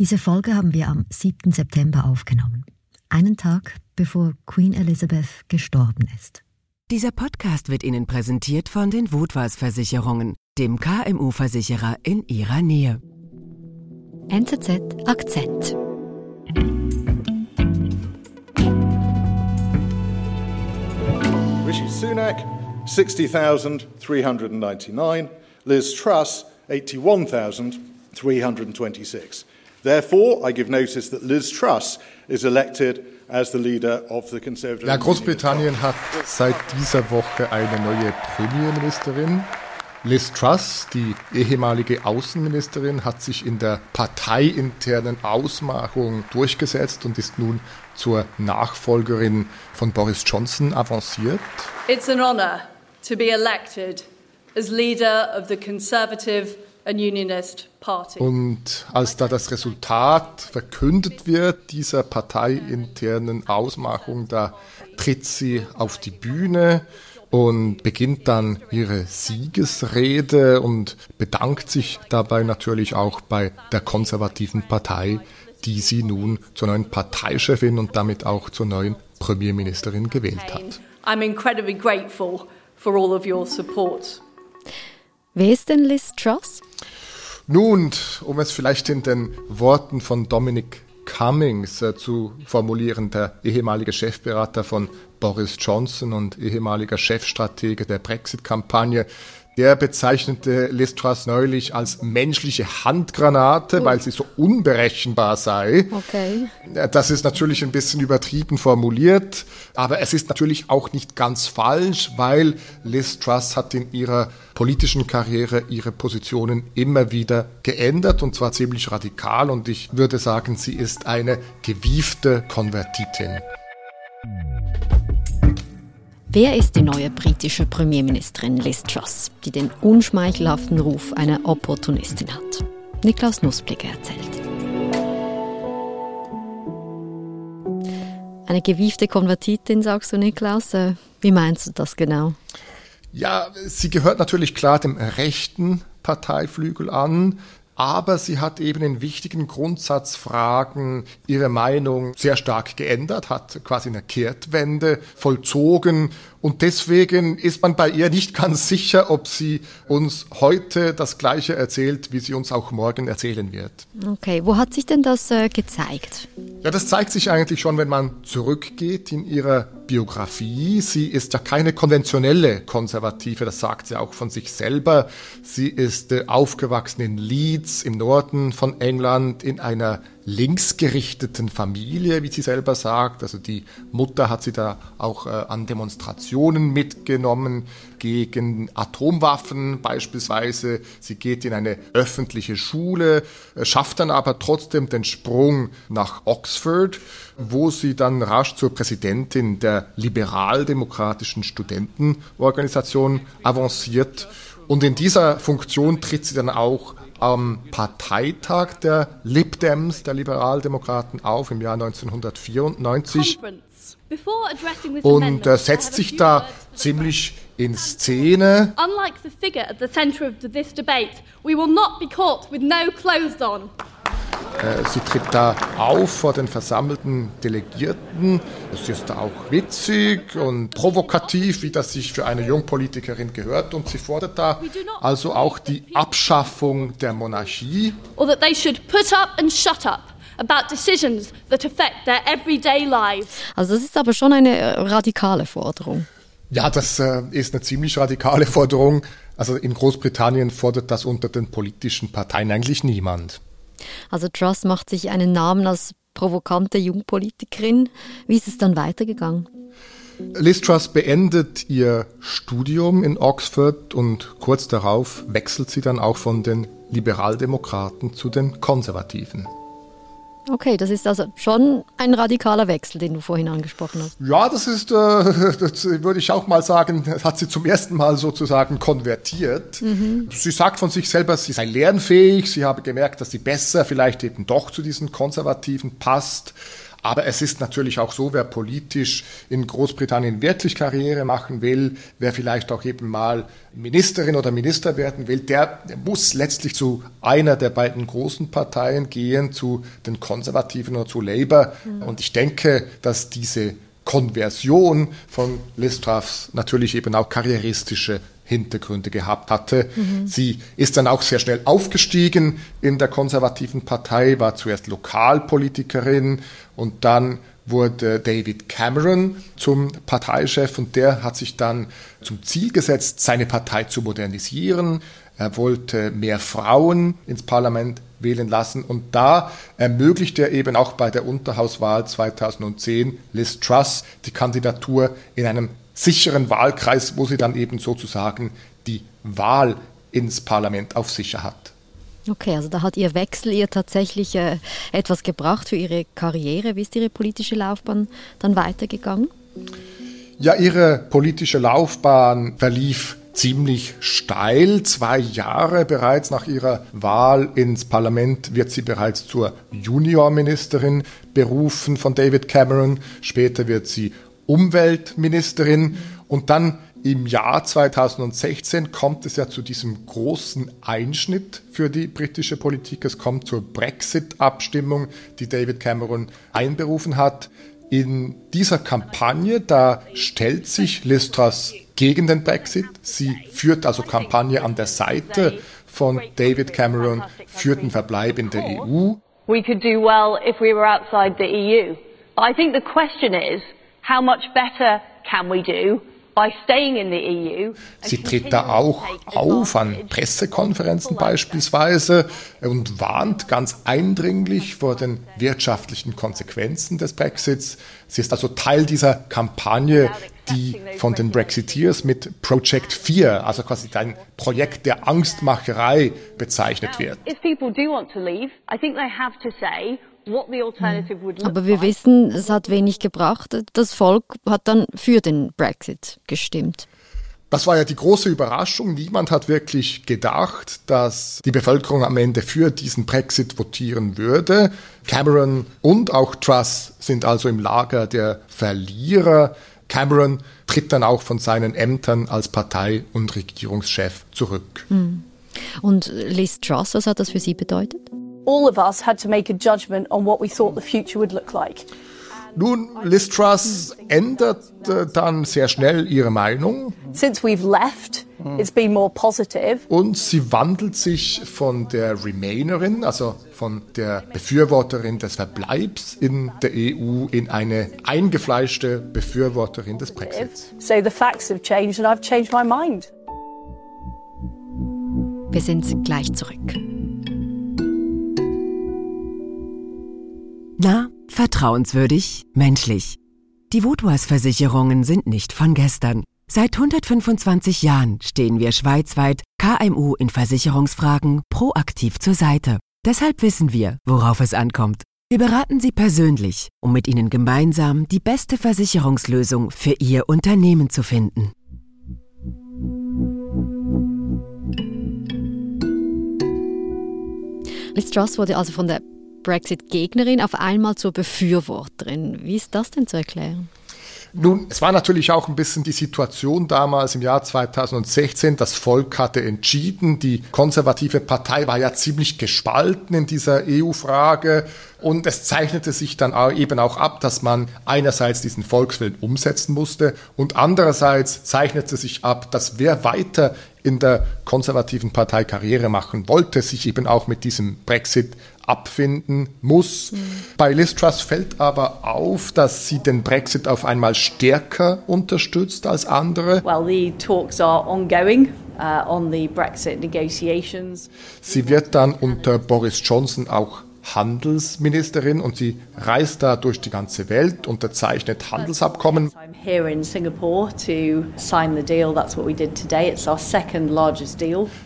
Diese Folge haben wir am 7. September aufgenommen. Einen Tag bevor Queen Elizabeth gestorben ist. Dieser Podcast wird Ihnen präsentiert von den Woodwars Versicherungen, dem KMU-Versicherer in Ihrer Nähe. NZZ Akzent. Rishi Sunak, 60,399. Liz Truss, 81,326. Therefore, I give notice that Liz Truss is elected as the leader of the Conservative Ja, Großbritannien hat seit dieser Woche eine neue Premierministerin. Liz Truss, die ehemalige Außenministerin, hat sich in der parteiinternen Ausmachung durchgesetzt und ist nun zur Nachfolgerin von Boris Johnson avanciert. It's an honour to be elected as leader of the Conservative. Und als da das Resultat verkündet wird, dieser parteiinternen Ausmachung, da tritt sie auf die Bühne und beginnt dann ihre Siegesrede und bedankt sich dabei natürlich auch bei der konservativen Partei, die sie nun zur neuen Parteichefin und damit auch zur neuen Premierministerin gewählt hat. I'm incredibly grateful for all of your support. Wer ist denn Liz Truss? Nun, um es vielleicht in den Worten von Dominic Cummings äh, zu formulieren, der ehemalige Chefberater von Boris Johnson und ehemaliger Chefstratege der Brexit-Kampagne, der bezeichnete Liz Truss neulich als menschliche Handgranate, weil sie so unberechenbar sei. Okay. Das ist natürlich ein bisschen übertrieben formuliert, aber es ist natürlich auch nicht ganz falsch, weil Liz Truss hat in ihrer politischen Karriere ihre Positionen immer wieder geändert und zwar ziemlich radikal und ich würde sagen, sie ist eine gewiefte Konvertitin. Wer ist die neue britische Premierministerin Liz Truss, die den unschmeichelhaften Ruf einer Opportunistin hat? Niklaus Nussblick erzählt. Eine gewiefte Konvertitin, sagst du, Niklaus? Äh, Wie meinst du das genau? Ja, sie gehört natürlich klar dem rechten Parteiflügel an, aber sie hat eben in wichtigen Grundsatzfragen ihre Meinung sehr stark geändert, hat quasi eine Kehrtwende vollzogen und deswegen ist man bei ihr nicht ganz sicher, ob sie uns heute das Gleiche erzählt, wie sie uns auch morgen erzählen wird. Okay, wo hat sich denn das äh, gezeigt? Ja, das zeigt sich eigentlich schon, wenn man zurückgeht in ihrer Biografie. Sie ist ja keine konventionelle Konservative, das sagt sie auch von sich selber. Sie ist äh, aufgewachsen in Leeds im Norden von England in einer linksgerichteten Familie, wie sie selber sagt. Also die Mutter hat sie da auch äh, an Demonstrationen mitgenommen gegen Atomwaffen beispielsweise. Sie geht in eine öffentliche Schule, äh, schafft dann aber trotzdem den Sprung nach Oxford, wo sie dann rasch zur Präsidentin der liberaldemokratischen Studentenorganisation avanciert. Und in dieser Funktion tritt sie dann auch am Parteitag der Lib Dems, der Liberaldemokraten, auf im Jahr 1994 und äh, setzt sich da ziemlich in Szene. Unlike the figure at the center of this debate, we will not be caught with no clothes on. Äh, Sie tritt da auf vor den versammelten Delegierten. Sie ist da auch witzig und provokativ, wie das sich für eine Jungpolitikerin gehört. Und sie fordert da also auch die Abschaffung der Monarchie. Or that they should put up and shut up about decisions that affect their everyday lives. Also das ist aber schon eine äh, radikale Forderung. Ja, das äh, ist eine ziemlich radikale Forderung. Also in Großbritannien fordert das unter den politischen Parteien eigentlich niemand. Also Truss macht sich einen Namen als provokante Jungpolitikerin. Wie ist es dann weitergegangen? Liz Truss beendet ihr Studium in Oxford und kurz darauf wechselt sie dann auch von den Liberaldemokraten zu den Konservativen. Okay, das ist also schon ein radikaler Wechsel, den du vorhin angesprochen hast. Ja, das ist, äh, das würde ich auch mal sagen, hat sie zum ersten Mal sozusagen konvertiert. Mhm. Sie sagt von sich selber, sie sei lernfähig, sie habe gemerkt, dass sie besser vielleicht eben doch zu diesen Konservativen passt. Aber es ist natürlich auch so, wer politisch in Großbritannien wirklich Karriere machen will, wer vielleicht auch eben mal Ministerin oder Minister werden will, der muss letztlich zu einer der beiden großen Parteien gehen, zu den Konservativen oder zu Labour. Mhm. Und ich denke, dass diese Konversion von Liz Truss natürlich eben auch karrieristische Hintergründe gehabt hatte. Mhm. Sie ist dann auch sehr schnell aufgestiegen in der konservativen Partei, war zuerst Lokalpolitikerin und dann wurde David Cameron zum Parteichef und der hat sich dann zum Ziel gesetzt, seine Partei zu modernisieren. Er wollte mehr Frauen ins Parlament wählen lassen und da ermöglichte er eben auch bei der Unterhauswahl 2010 Liz Truss die Kandidatur in einem sicheren Wahlkreis, wo sie dann eben sozusagen die Wahl ins Parlament auf sicher hat. Okay, also da hat Ihr Wechsel ihr tatsächlich äh, etwas gebracht für Ihre Karriere. Wie ist Ihre politische Laufbahn dann weitergegangen? Ja, Ihre politische Laufbahn verlief ziemlich steil. Zwei Jahre bereits nach ihrer Wahl ins Parlament wird sie bereits zur Juniorministerin berufen von David Cameron. Später wird sie Umweltministerin und dann im Jahr 2016 kommt es ja zu diesem großen Einschnitt für die britische Politik. Es kommt zur Brexit-Abstimmung, die David Cameron einberufen hat. In dieser Kampagne, da stellt sich Liz Truss gegen den Brexit. Sie führt also Kampagne an der Seite von David Cameron für den Verbleib in der EU. We could do well if we were outside the EU. I think the question is, how much better can we do e Sie tritt da auch auf an Pressekonferenzen beispielsweise und warnt ganz eindringlich vor den wirtschaftlichen Konsequenzen des Brexits. Sie ist also Teil dieser Kampagne, die von den Brexiteers mit Project 4, also quasi ein Projekt der Angstmacherei bezeichnet wird. Aber wir wissen, es hat wenig gebracht. Das Volk hat dann für den Brexit gestimmt. Das war ja die große Überraschung. Niemand hat wirklich gedacht, dass die Bevölkerung am Ende für diesen Brexit votieren würde. Cameron und auch Truss sind also im Lager der Verlierer. Cameron tritt dann auch von seinen Ämtern als Partei- und Regierungschef zurück. Hm. Und Liz Truss, was hat das für Sie bedeutet? All of us had to make a judgment on what we thought the future would look like. Nun, Liz Truss ändert äh, dann sehr schnell ihre Meinung. Since we've left, it's been more positive. Und sie wandelt sich von der Remainerin, also von der Befürworterin des Verbleibs in der EU, in eine eingefleischte Befürworterin des Brexits. So the facts have changed and I've changed my mind. Wir sind gleich zurück. Na, vertrauenswürdig, menschlich. Die Vodouas-Versicherungen sind nicht von gestern. Seit 125 Jahren stehen wir schweizweit KMU in Versicherungsfragen proaktiv zur Seite. Deshalb wissen wir, worauf es ankommt. Wir beraten Sie persönlich, um mit Ihnen gemeinsam die beste Versicherungslösung für Ihr Unternehmen zu finden. Liz Truss wurde also von der Brexit-Gegnerin auf einmal zur Befürworterin. Wie ist das denn zu erklären? Nun, es war natürlich auch ein bisschen die Situation damals im Jahr 2016. Das Volk hatte entschieden. Die konservative Partei war ja ziemlich gespalten in dieser EU-Frage. Und es zeichnete sich dann eben auch ab, dass man einerseits diesen Volkswillen umsetzen musste und andererseits zeichnete sich ab, dass wer weiter in der konservativen Partei Karriere machen wollte, sich eben auch mit diesem Brexit abfinden muss. Mhm. Bei Liz Truss fällt aber auf, dass sie den Brexit auf einmal stärker unterstützt als andere. Well, the talks are ongoing. Uh, on the Brexit negotiations. Sie wird dann unter Boris Johnson auch Handelsministerin und sie reist da durch die ganze Welt, unterzeichnet Handelsabkommen.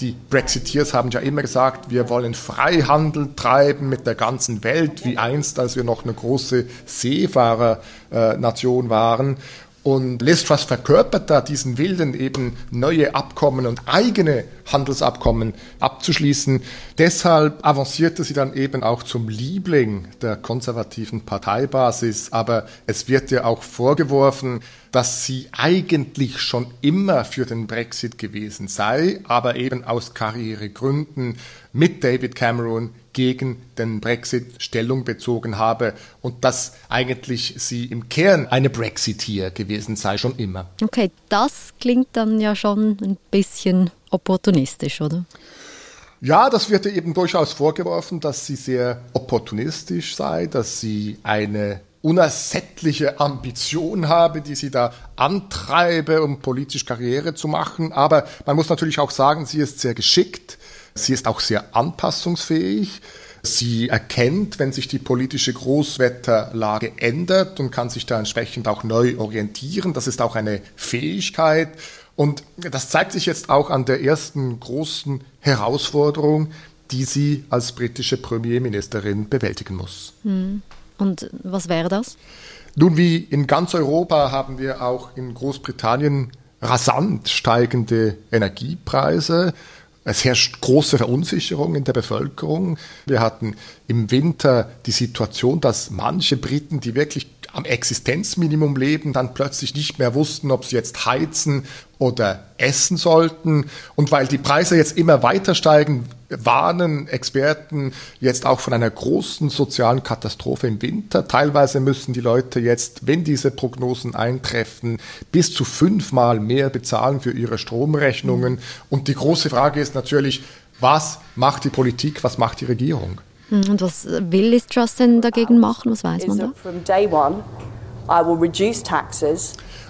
Die Brexiteers haben ja immer gesagt, wir wollen Freihandel treiben mit der ganzen Welt, wie einst, als wir noch eine große Seefahrernation waren. Und Liz Truss verkörpert da diesen Willen, eben neue Abkommen und eigene Handelsabkommen abzuschließen. Deshalb avancierte sie dann eben auch zum Liebling der konservativen Parteibasis. Aber es wird ihr auch vorgeworfen, dass sie eigentlich schon immer für den Brexit gewesen sei, aber eben aus Karrieregründen mit David Cameron gegen den Brexit Stellung bezogen habe und dass eigentlich sie im Kern eine Brexiteer gewesen sei, schon immer. Okay, das klingt dann ja schon ein bisschen opportunistisch, oder? Ja, das wird ihr eben durchaus vorgeworfen, dass sie sehr opportunistisch sei, dass sie eine unersättliche Ambition habe, die sie da antreibe, um politisch Karriere zu machen. Aber man muss natürlich auch sagen, sie ist sehr geschickt, sie ist auch sehr anpassungsfähig. Sie erkennt, wenn sich die politische Großwetterlage ändert und kann sich da entsprechend auch neu orientieren. Das ist auch eine Fähigkeit. Und das zeigt sich jetzt auch an der ersten großen Herausforderung, die sie als britische Premierministerin bewältigen muss. Hm. Und was wäre das? Nun, wie in ganz Europa haben wir auch in Großbritannien rasant steigende Energiepreise. Es herrscht große Verunsicherung in der Bevölkerung. Wir hatten im Winter die Situation, dass manche Briten, die wirklich am Existenzminimum leben, dann plötzlich nicht mehr wussten, ob sie jetzt heizen oder essen sollten. Und weil die Preise jetzt immer weiter steigen, warnen Experten jetzt auch von einer großen sozialen Katastrophe im Winter. Teilweise müssen die Leute jetzt, wenn diese Prognosen eintreffen, bis zu fünfmal mehr bezahlen für ihre Stromrechnungen. Und die große Frage ist natürlich, was macht die Politik, was macht die Regierung? Hm, und was will Liz Truss denn dagegen machen? Was weiß man da?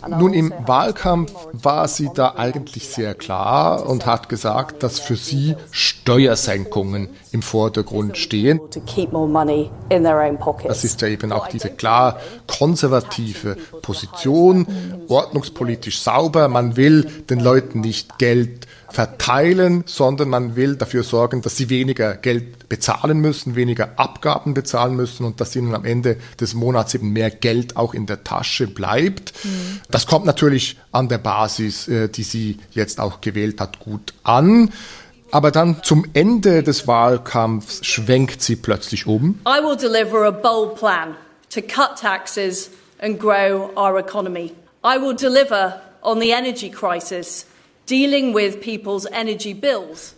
Nun, im Wahlkampf war sie da eigentlich sehr klar und hat gesagt, dass für sie Steuersenkungen im Vordergrund stehen. Das ist ja eben auch diese klar konservative Position, ordnungspolitisch sauber. Man will den Leuten nicht Geld verteilen, sondern man will dafür sorgen, dass sie weniger Geld bezahlen müssen, weniger Abgaben bezahlen müssen und dass ihnen am Ende des Monats eben mehr Geld auch in der Tasche bleibt. Mhm. Das kommt natürlich an der Basis, äh, die sie jetzt auch gewählt hat, gut an. Aber dann zum Ende des Wahlkampfs schwenkt sie plötzlich um. I will deliver a bold plan to cut taxes and grow our economy. I will deliver on the energy crisis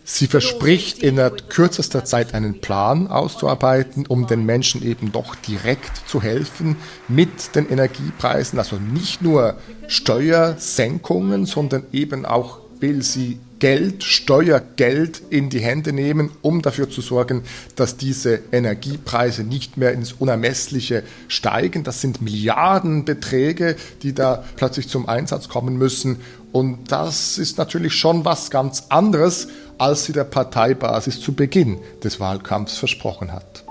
Sie verspricht in der kürzester Zeit einen Plan auszuarbeiten, um den Menschen eben doch direkt zu helfen mit den Energiepreisen. Also nicht nur Steuersenkungen, sondern eben auch will sie Geld, Steuergeld in die Hände nehmen, um dafür zu sorgen, dass diese Energiepreise nicht mehr ins Unermessliche steigen. Das sind Milliardenbeträge, die da plötzlich zum Einsatz kommen müssen. Und das ist natürlich schon was ganz anderes, als sie der Parteibasis zu Beginn des Wahlkampfs versprochen hat.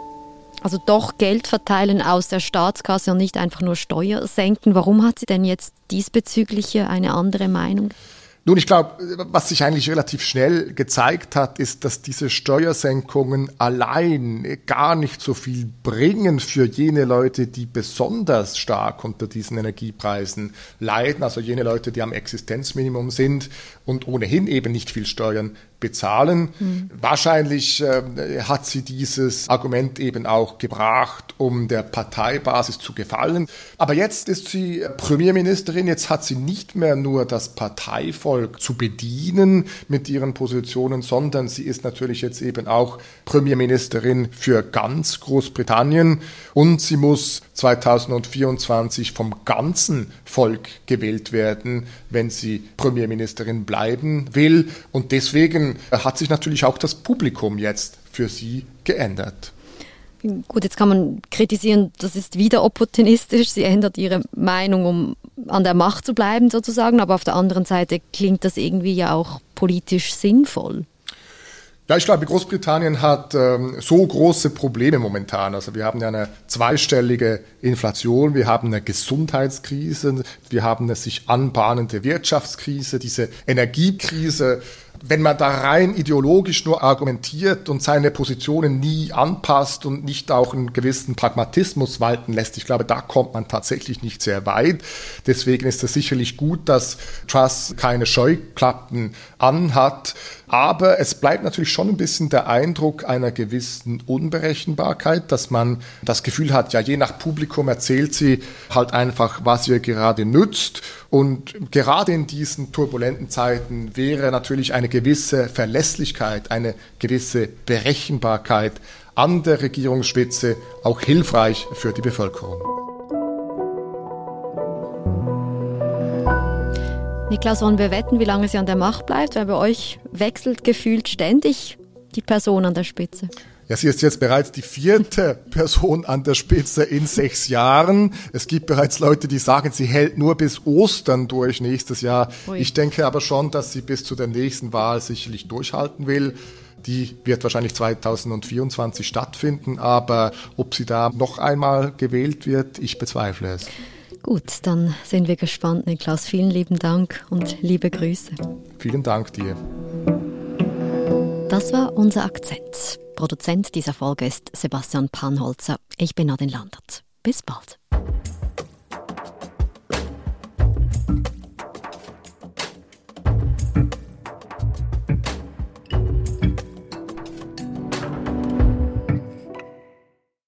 Also doch Geld verteilen aus der Staatskasse und nicht einfach nur Steuer senken. Warum hat sie denn jetzt diesbezüglich eine andere Meinung? Nun, ich glaube, was sich eigentlich relativ schnell gezeigt hat, ist, dass diese Steuersenkungen allein gar nicht so viel bringen für jene Leute, die besonders stark unter diesen Energiepreisen leiden, also jene Leute, die am Existenzminimum sind und ohnehin eben nicht viel Steuern bezahlen. Mhm. Wahrscheinlich äh, hat sie dieses Argument eben auch gebracht, um der Parteibasis zu gefallen. Aber jetzt ist sie Premierministerin, jetzt hat sie nicht mehr nur das Parteivolk zu bedienen mit ihren Positionen, sondern sie ist natürlich jetzt eben auch Premierministerin für ganz Großbritannien und sie muss 2024 vom ganzen Volk gewählt werden, wenn sie Premierministerin bleiben will. Und deswegen hat sich natürlich auch das Publikum jetzt für sie geändert. Gut, jetzt kann man kritisieren, das ist wieder opportunistisch. Sie ändert ihre Meinung, um an der Macht zu bleiben, sozusagen. Aber auf der anderen Seite klingt das irgendwie ja auch politisch sinnvoll. Ja, ich glaube, Großbritannien hat ähm, so große Probleme momentan. Also wir haben ja eine zweistellige Inflation, wir haben eine Gesundheitskrise, wir haben eine sich anbahnende Wirtschaftskrise, diese Energiekrise wenn man da rein ideologisch nur argumentiert und seine Positionen nie anpasst und nicht auch einen gewissen Pragmatismus walten lässt, ich glaube, da kommt man tatsächlich nicht sehr weit. Deswegen ist es sicherlich gut, dass Truss keine Scheuklappen anhat. Aber es bleibt natürlich schon ein bisschen der Eindruck einer gewissen Unberechenbarkeit, dass man das Gefühl hat, ja, je nach Publikum erzählt sie halt einfach, was ihr gerade nützt. Und gerade in diesen turbulenten Zeiten wäre natürlich eine gewisse Verlässlichkeit, eine gewisse Berechenbarkeit an der Regierungsspitze auch hilfreich für die Bevölkerung. Niklas, wollen wir wetten, wie lange sie an der Macht bleibt? Weil bei euch wechselt gefühlt ständig die Person an der Spitze. Ja, sie ist jetzt bereits die vierte Person an der Spitze in sechs Jahren. Es gibt bereits Leute, die sagen, sie hält nur bis Ostern durch nächstes Jahr. Ui. Ich denke aber schon, dass sie bis zu der nächsten Wahl sicherlich durchhalten will. Die wird wahrscheinlich 2024 stattfinden, aber ob sie da noch einmal gewählt wird, ich bezweifle es. Gut, dann sind wir gespannt, Niklas. Vielen lieben Dank und liebe Grüße. Vielen Dank dir. Das war unser Akzent. Produzent dieser Folge ist Sebastian Panholzer. Ich bin Nadine Landert. Bis bald.